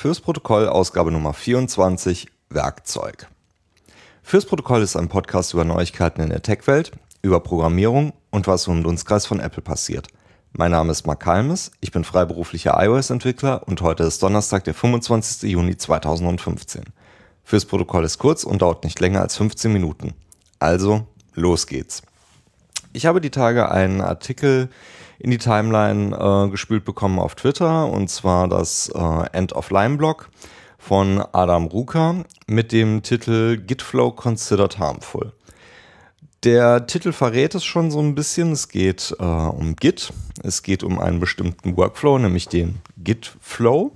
Fürs Protokoll Ausgabe Nummer 24 Werkzeug. Fürs Protokoll ist ein Podcast über Neuigkeiten in der Tech-Welt, über Programmierung und was im Dunstkreis von Apple passiert. Mein Name ist Mark Kalmes, ich bin freiberuflicher iOS-Entwickler und heute ist Donnerstag, der 25. Juni 2015. Fürs Protokoll ist kurz und dauert nicht länger als 15 Minuten. Also, los geht's. Ich habe die Tage einen Artikel in die Timeline äh, gespült bekommen auf Twitter und zwar das äh, End of Line Blog von Adam Ruka mit dem Titel Gitflow Considered Harmful. Der Titel verrät es schon so ein bisschen. Es geht äh, um Git. Es geht um einen bestimmten Workflow, nämlich den Git-Flow.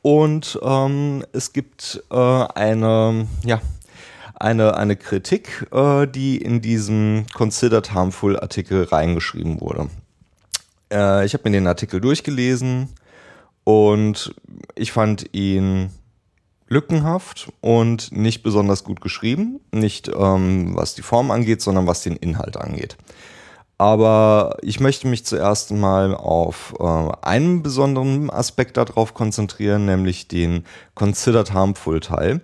Und ähm, es gibt äh, eine, ja, eine, eine Kritik, äh, die in diesem Considered Harmful Artikel reingeschrieben wurde. Äh, ich habe mir den Artikel durchgelesen und ich fand ihn lückenhaft und nicht besonders gut geschrieben. Nicht ähm, was die Form angeht, sondern was den Inhalt angeht. Aber ich möchte mich zuerst mal auf äh, einen besonderen Aspekt darauf konzentrieren, nämlich den Considered Harmful Teil.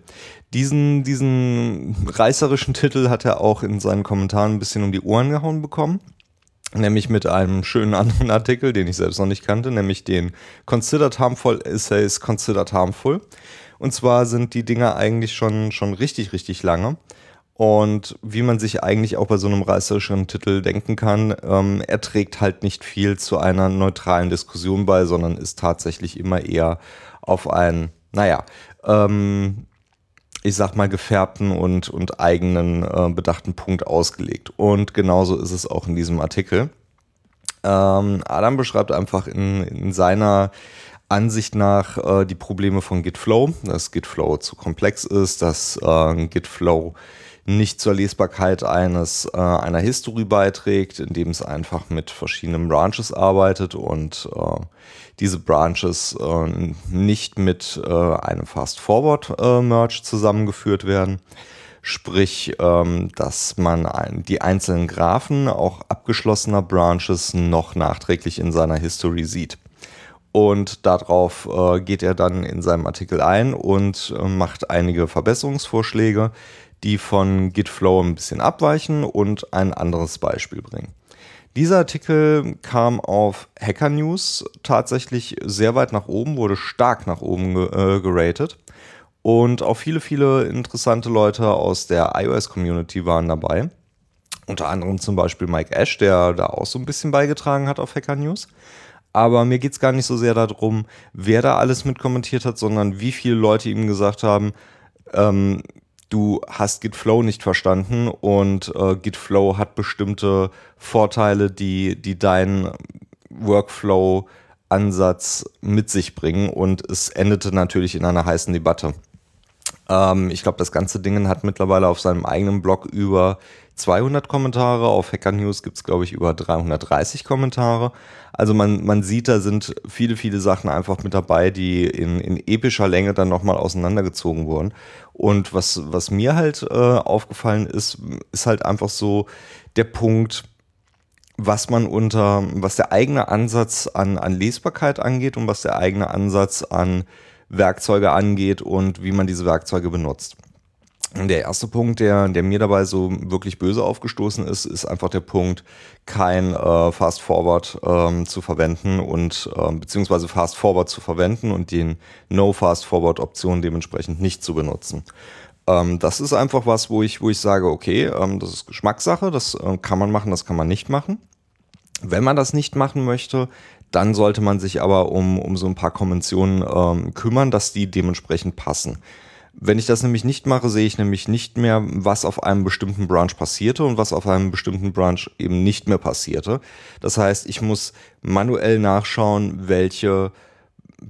Diesen, diesen reißerischen Titel hat er auch in seinen Kommentaren ein bisschen um die Ohren gehauen bekommen nämlich mit einem schönen anderen Artikel, den ich selbst noch nicht kannte, nämlich den Considered Harmful Essays Considered Harmful. Und zwar sind die Dinger eigentlich schon, schon richtig, richtig lange. Und wie man sich eigentlich auch bei so einem reißerischen Titel denken kann, ähm, er trägt halt nicht viel zu einer neutralen Diskussion bei, sondern ist tatsächlich immer eher auf einen, naja, ähm, ich sag mal, gefärbten und, und eigenen äh, bedachten Punkt ausgelegt. Und genauso ist es auch in diesem Artikel. Ähm, Adam beschreibt einfach in, in seiner Ansicht nach äh, die Probleme von Gitflow, dass Gitflow zu komplex ist, dass äh, Gitflow nicht zur Lesbarkeit eines äh, einer History beiträgt, indem es einfach mit verschiedenen Branches arbeitet und äh, diese Branches äh, nicht mit äh, einem Fast-Forward-Merge äh, zusammengeführt werden. Sprich, ähm, dass man die einzelnen Graphen auch abgeschlossener Branches noch nachträglich in seiner History sieht. Und darauf äh, geht er dann in seinem Artikel ein und macht einige Verbesserungsvorschläge, die von Gitflow ein bisschen abweichen und ein anderes Beispiel bringen. Dieser Artikel kam auf Hacker News tatsächlich sehr weit nach oben, wurde stark nach oben äh, geratet. Und auch viele, viele interessante Leute aus der iOS-Community waren dabei. Unter anderem zum Beispiel Mike Ash, der da auch so ein bisschen beigetragen hat auf Hacker News. Aber mir geht es gar nicht so sehr darum, wer da alles mit kommentiert hat, sondern wie viele Leute ihm gesagt haben, ähm, du hast Gitflow nicht verstanden und äh, Gitflow hat bestimmte Vorteile, die, die deinen Workflow-Ansatz mit sich bringen und es endete natürlich in einer heißen Debatte. Ähm, ich glaube, das ganze Ding hat mittlerweile auf seinem eigenen Blog über 200 Kommentare. Auf Hacker News gibt es, glaube ich, über 330 Kommentare. Also man, man sieht, da sind viele, viele Sachen einfach mit dabei, die in, in epischer Länge dann nochmal auseinandergezogen wurden. Und was, was mir halt äh, aufgefallen ist, ist halt einfach so der Punkt, was man unter, was der eigene Ansatz an, an Lesbarkeit angeht und was der eigene Ansatz an Werkzeuge angeht und wie man diese Werkzeuge benutzt. Der erste Punkt, der, der mir dabei so wirklich böse aufgestoßen ist, ist einfach der Punkt, kein äh, Fast Forward ähm, zu verwenden und ähm, beziehungsweise Fast Forward zu verwenden und den No Fast Forward Option dementsprechend nicht zu benutzen. Ähm, das ist einfach was, wo ich, wo ich sage, okay, ähm, das ist Geschmackssache, das äh, kann man machen, das kann man nicht machen. Wenn man das nicht machen möchte, dann sollte man sich aber um, um so ein paar Konventionen ähm, kümmern, dass die dementsprechend passen. Wenn ich das nämlich nicht mache, sehe ich nämlich nicht mehr, was auf einem bestimmten Branch passierte und was auf einem bestimmten Branch eben nicht mehr passierte. Das heißt, ich muss manuell nachschauen, welche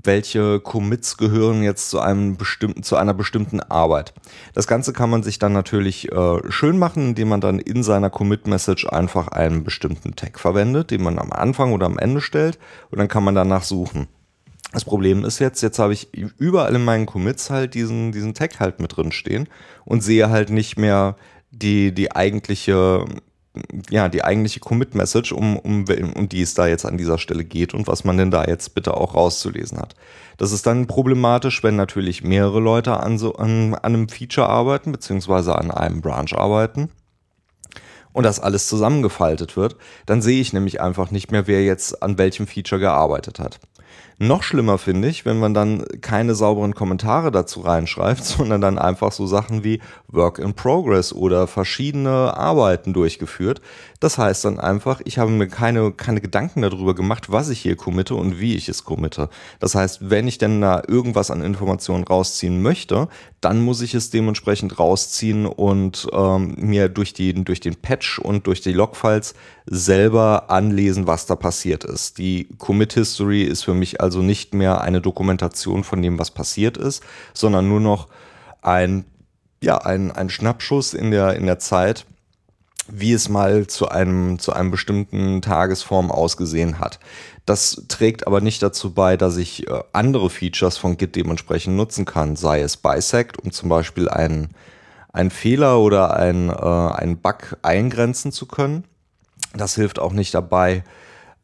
welche Commits gehören jetzt zu einem bestimmten, zu einer bestimmten Arbeit. Das Ganze kann man sich dann natürlich äh, schön machen, indem man dann in seiner Commit-Message einfach einen bestimmten Tag verwendet, den man am Anfang oder am Ende stellt und dann kann man danach suchen. Das Problem ist jetzt, jetzt habe ich überall in meinen Commits halt diesen, diesen Tag halt mit drin stehen und sehe halt nicht mehr die, die eigentliche ja, die eigentliche Commit-Message, um, um, um die es da jetzt an dieser Stelle geht und was man denn da jetzt bitte auch rauszulesen hat. Das ist dann problematisch, wenn natürlich mehrere Leute an, so, an, an einem Feature arbeiten, beziehungsweise an einem Branch arbeiten und das alles zusammengefaltet wird, dann sehe ich nämlich einfach nicht mehr, wer jetzt an welchem Feature gearbeitet hat. Noch schlimmer finde ich, wenn man dann keine sauberen Kommentare dazu reinschreibt, sondern dann einfach so Sachen wie Work in Progress oder verschiedene Arbeiten durchgeführt. Das heißt dann einfach, ich habe mir keine, keine Gedanken darüber gemacht, was ich hier committe und wie ich es committe. Das heißt, wenn ich denn da irgendwas an Informationen rausziehen möchte, dann muss ich es dementsprechend rausziehen und ähm, mir durch, die, durch den Patch und durch die Logfiles selber anlesen, was da passiert ist. Die Commit History ist für mich also nicht mehr eine Dokumentation von dem, was passiert ist, sondern nur noch ein, ja, ein, ein Schnappschuss in der, in der Zeit, wie es mal zu einem, zu einem bestimmten Tagesform ausgesehen hat. Das trägt aber nicht dazu bei, dass ich äh, andere Features von Git dementsprechend nutzen kann, sei es Bisect, um zum Beispiel einen, einen Fehler oder einen, äh, einen Bug eingrenzen zu können das hilft auch nicht dabei,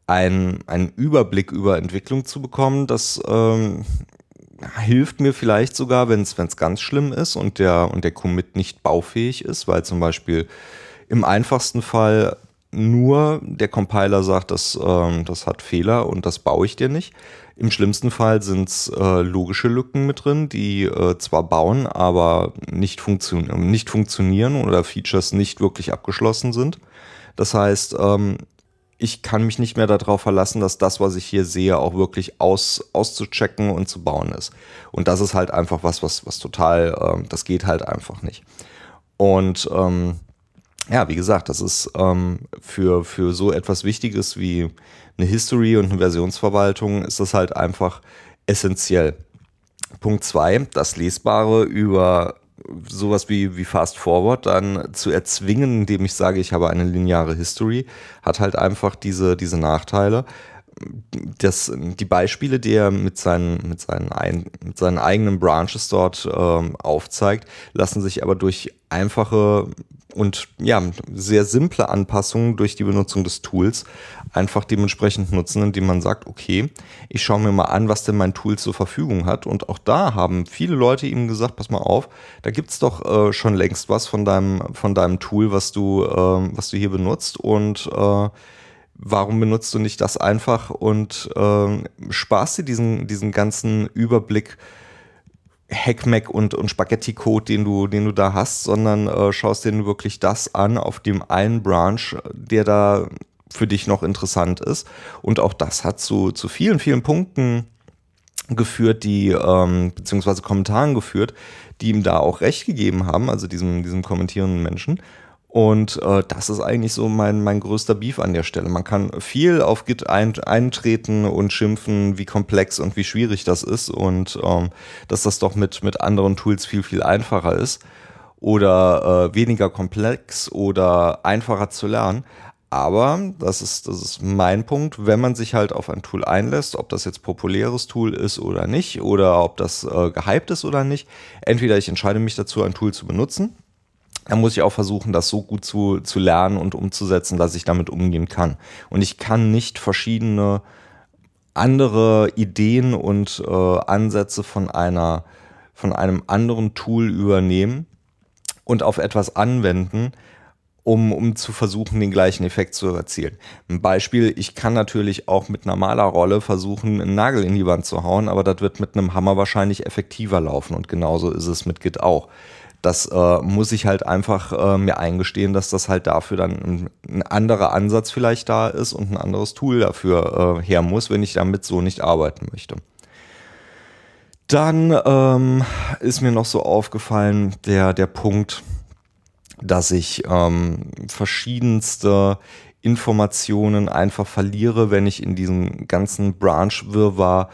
einen, einen Überblick über Entwicklung zu bekommen. Das ähm, hilft mir vielleicht sogar, wenn es ganz schlimm ist und der, und der Commit nicht baufähig ist, weil zum Beispiel im einfachsten Fall nur der Compiler sagt, das, ähm, das hat Fehler und das baue ich dir nicht. Im schlimmsten Fall sind es äh, logische Lücken mit drin, die äh, zwar bauen, aber nicht, funktio nicht funktionieren oder Features nicht wirklich abgeschlossen sind. Das heißt, ähm, ich kann mich nicht mehr darauf verlassen, dass das, was ich hier sehe, auch wirklich aus, auszuchecken und zu bauen ist. Und das ist halt einfach was, was, was total, ähm, das geht halt einfach nicht. Und ähm, ja, wie gesagt, das ist ähm, für, für so etwas Wichtiges wie eine History und eine Versionsverwaltung ist das halt einfach essentiell. Punkt zwei, das Lesbare über sowas wie, wie Fast Forward dann zu erzwingen, indem ich sage, ich habe eine lineare History, hat halt einfach diese, diese Nachteile. Das, die Beispiele, die er mit seinen, mit seinen, ein, mit seinen eigenen Branches dort ähm, aufzeigt, lassen sich aber durch einfache und ja, sehr simple Anpassungen durch die Benutzung des Tools einfach dementsprechend nutzen, indem man sagt, okay, ich schaue mir mal an, was denn mein Tool zur Verfügung hat. Und auch da haben viele Leute ihm gesagt, pass mal auf, da gibt's doch äh, schon längst was von deinem, von deinem Tool, was du, äh, was du hier benutzt. Und äh, warum benutzt du nicht das einfach und äh, sparst dir diesen, diesen ganzen Überblick Hackmack und, und Spaghetti-Code, den du, den du da hast, sondern äh, schaust dir wirklich das an auf dem einen Branch, der da für dich noch interessant ist. Und auch das hat zu, zu vielen, vielen Punkten geführt, die, ähm, beziehungsweise Kommentaren geführt, die ihm da auch recht gegeben haben, also diesem, diesem kommentierenden Menschen. Und äh, das ist eigentlich so mein, mein größter Beef an der Stelle. Man kann viel auf Git ein, eintreten und schimpfen, wie komplex und wie schwierig das ist und ähm, dass das doch mit, mit anderen Tools viel, viel einfacher ist oder äh, weniger komplex oder einfacher zu lernen. Aber das ist, das ist mein Punkt, wenn man sich halt auf ein Tool einlässt, ob das jetzt populäres Tool ist oder nicht, oder ob das äh, gehypt ist oder nicht, entweder ich entscheide mich dazu, ein Tool zu benutzen dann muss ich auch versuchen, das so gut zu, zu lernen und umzusetzen, dass ich damit umgehen kann. Und ich kann nicht verschiedene andere Ideen und äh, Ansätze von einer von einem anderen Tool übernehmen und auf etwas anwenden, um, um zu versuchen, den gleichen Effekt zu erzielen. Ein Beispiel, ich kann natürlich auch mit einer Malerrolle versuchen, einen Nagel in die Wand zu hauen, aber das wird mit einem Hammer wahrscheinlich effektiver laufen und genauso ist es mit Git auch das äh, muss ich halt einfach äh, mir eingestehen, dass das halt dafür dann ein, ein, anderer Ansatz vielleicht da ist und ein anderes Tool dafür äh, her muss, wenn ich damit so nicht arbeiten möchte. Dann ähm, ist mir noch so aufgefallen der, der Punkt, dass ich ähm, verschiedenste Informationen einfach verliere, wenn ich in diesem ganzen Branch-Wirrwarr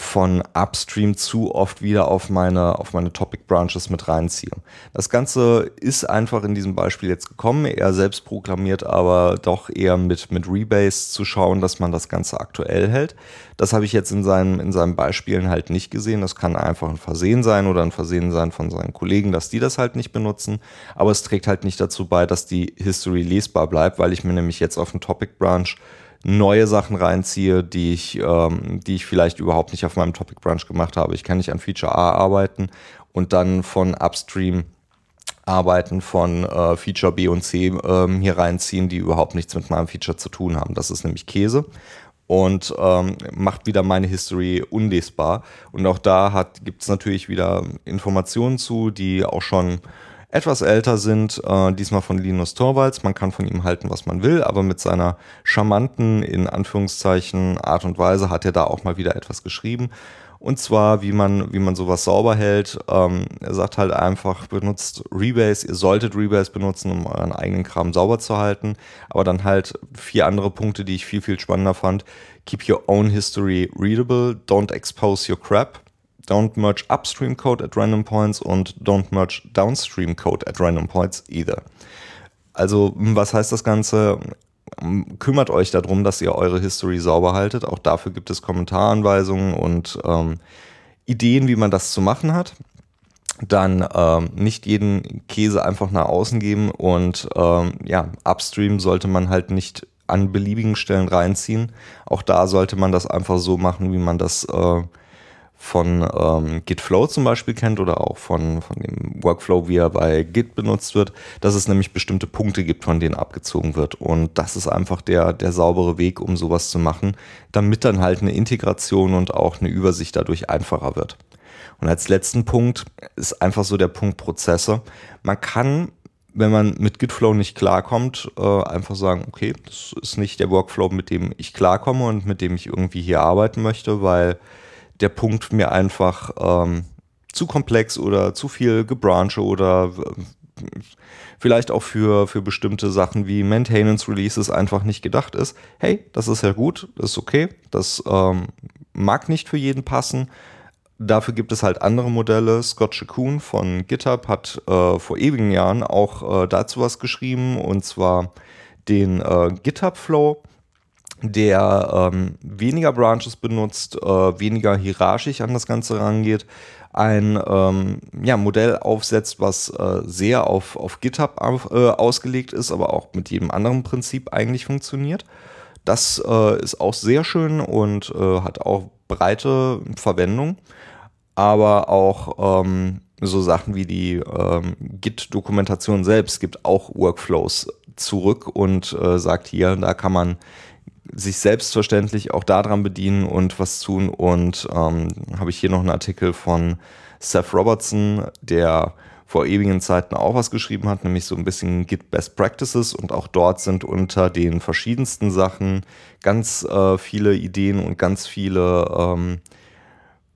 von Upstream zu oft wieder auf meine, auf meine Topic Branches mit reinziehe. Das Ganze ist einfach in diesem Beispiel jetzt gekommen, er selbst proklamiert, aber doch eher mit, mit Rebase zu schauen, dass man das Ganze aktuell hält. Das habe ich jetzt in seinen, in seinen Beispielen halt nicht gesehen. Das kann einfach ein Versehen sein oder ein Versehen sein von seinen Kollegen, dass die das halt nicht benutzen. Aber es trägt halt nicht dazu bei, dass die History lesbar bleibt, weil ich mir nämlich jetzt auf den Topic Branch neue Sachen reinziehe, die ich, ähm, die ich vielleicht überhaupt nicht auf meinem Topic Branch gemacht habe. Ich kann nicht an Feature A arbeiten und dann von Upstream Arbeiten von äh, Feature B und C ähm, hier reinziehen, die überhaupt nichts mit meinem Feature zu tun haben. Das ist nämlich Käse und ähm, macht wieder meine History unlesbar. Und auch da gibt es natürlich wieder Informationen zu, die auch schon etwas älter sind, äh, diesmal von Linus Torvalds. Man kann von ihm halten, was man will, aber mit seiner charmanten, in Anführungszeichen, Art und Weise hat er da auch mal wieder etwas geschrieben. Und zwar, wie man, wie man sowas sauber hält. Ähm, er sagt halt einfach, benutzt Rebase. Ihr solltet Rebase benutzen, um euren eigenen Kram sauber zu halten. Aber dann halt vier andere Punkte, die ich viel, viel spannender fand. Keep your own history readable. Don't expose your crap. Don't merge upstream code at random points und don't merge downstream code at random points either. Also, was heißt das Ganze? Kümmert euch darum, dass ihr eure History sauber haltet. Auch dafür gibt es Kommentaranweisungen und ähm, Ideen, wie man das zu machen hat. Dann ähm, nicht jeden Käse einfach nach außen geben und ähm, ja, upstream sollte man halt nicht an beliebigen Stellen reinziehen. Auch da sollte man das einfach so machen, wie man das äh, von ähm, Gitflow zum Beispiel kennt oder auch von, von dem Workflow, wie er bei Git benutzt wird, dass es nämlich bestimmte Punkte gibt, von denen abgezogen wird. Und das ist einfach der, der saubere Weg, um sowas zu machen, damit dann halt eine Integration und auch eine Übersicht dadurch einfacher wird. Und als letzten Punkt ist einfach so der Punkt Prozesse. Man kann wenn man mit Gitflow nicht klarkommt, äh, einfach sagen, okay, das ist nicht der Workflow, mit dem ich klarkomme und mit dem ich irgendwie hier arbeiten möchte, weil der Punkt mir einfach ähm, zu komplex oder zu viel gebranche oder äh, vielleicht auch für, für bestimmte Sachen wie Maintenance Releases einfach nicht gedacht ist. Hey, das ist ja gut, das ist okay, das ähm, mag nicht für jeden passen. Dafür gibt es halt andere Modelle. Scott Chacon von GitHub hat äh, vor ewigen Jahren auch äh, dazu was geschrieben und zwar den äh, GitHub Flow der ähm, weniger Branches benutzt, äh, weniger hierarchisch an das Ganze rangeht, ein ähm, ja, Modell aufsetzt, was äh, sehr auf, auf GitHub auf, äh, ausgelegt ist, aber auch mit jedem anderen Prinzip eigentlich funktioniert. Das äh, ist auch sehr schön und äh, hat auch breite Verwendung, aber auch ähm, so Sachen wie die ähm, Git-Dokumentation selbst gibt auch Workflows zurück und äh, sagt hier, da kann man sich selbstverständlich auch daran bedienen und was tun. Und ähm, habe ich hier noch einen Artikel von Seth Robertson, der vor ewigen Zeiten auch was geschrieben hat, nämlich so ein bisschen Git Best Practices und auch dort sind unter den verschiedensten Sachen ganz äh, viele Ideen und ganz viele ähm,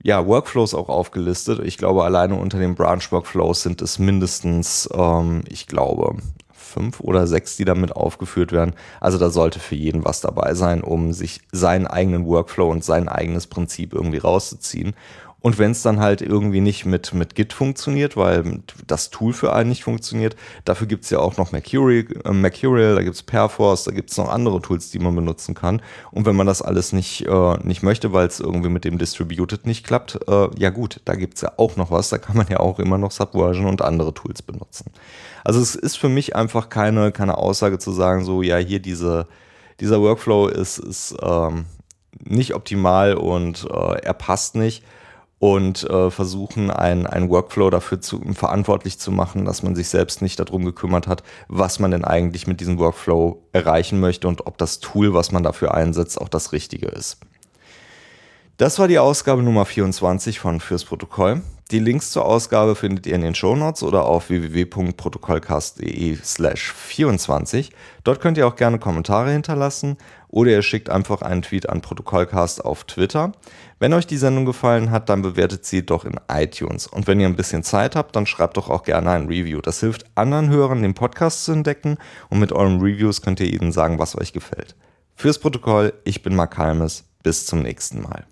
ja, Workflows auch aufgelistet. Ich glaube, alleine unter den Branch Workflows sind es mindestens, ähm, ich glaube, fünf oder sechs, die damit aufgeführt werden. Also da sollte für jeden was dabei sein, um sich seinen eigenen Workflow und sein eigenes Prinzip irgendwie rauszuziehen. Und wenn es dann halt irgendwie nicht mit, mit Git funktioniert, weil das Tool für einen nicht funktioniert, dafür gibt es ja auch noch Mercurial, äh, Mercurial da gibt es Perforce, da gibt es noch andere Tools, die man benutzen kann. Und wenn man das alles nicht, äh, nicht möchte, weil es irgendwie mit dem Distributed nicht klappt, äh, ja gut, da gibt es ja auch noch was, da kann man ja auch immer noch Subversion und andere Tools benutzen. Also es ist für mich einfach keine, keine Aussage zu sagen, so ja, hier diese, dieser Workflow ist, ist ähm, nicht optimal und äh, er passt nicht und äh, versuchen, einen Workflow dafür zu, verantwortlich zu machen, dass man sich selbst nicht darum gekümmert hat, was man denn eigentlich mit diesem Workflow erreichen möchte und ob das Tool, was man dafür einsetzt, auch das Richtige ist. Das war die Ausgabe Nummer 24 von Fürs Protokoll. Die Links zur Ausgabe findet ihr in den Shownotes oder auf www.protokollcast.de slash 24. Dort könnt ihr auch gerne Kommentare hinterlassen oder ihr schickt einfach einen Tweet an Protokollcast auf Twitter. Wenn euch die Sendung gefallen hat, dann bewertet sie doch in iTunes. Und wenn ihr ein bisschen Zeit habt, dann schreibt doch auch gerne ein Review. Das hilft anderen Hörern, den Podcast zu entdecken und mit euren Reviews könnt ihr ihnen sagen, was euch gefällt. Fürs Protokoll, ich bin Mark Halmes. Bis zum nächsten Mal.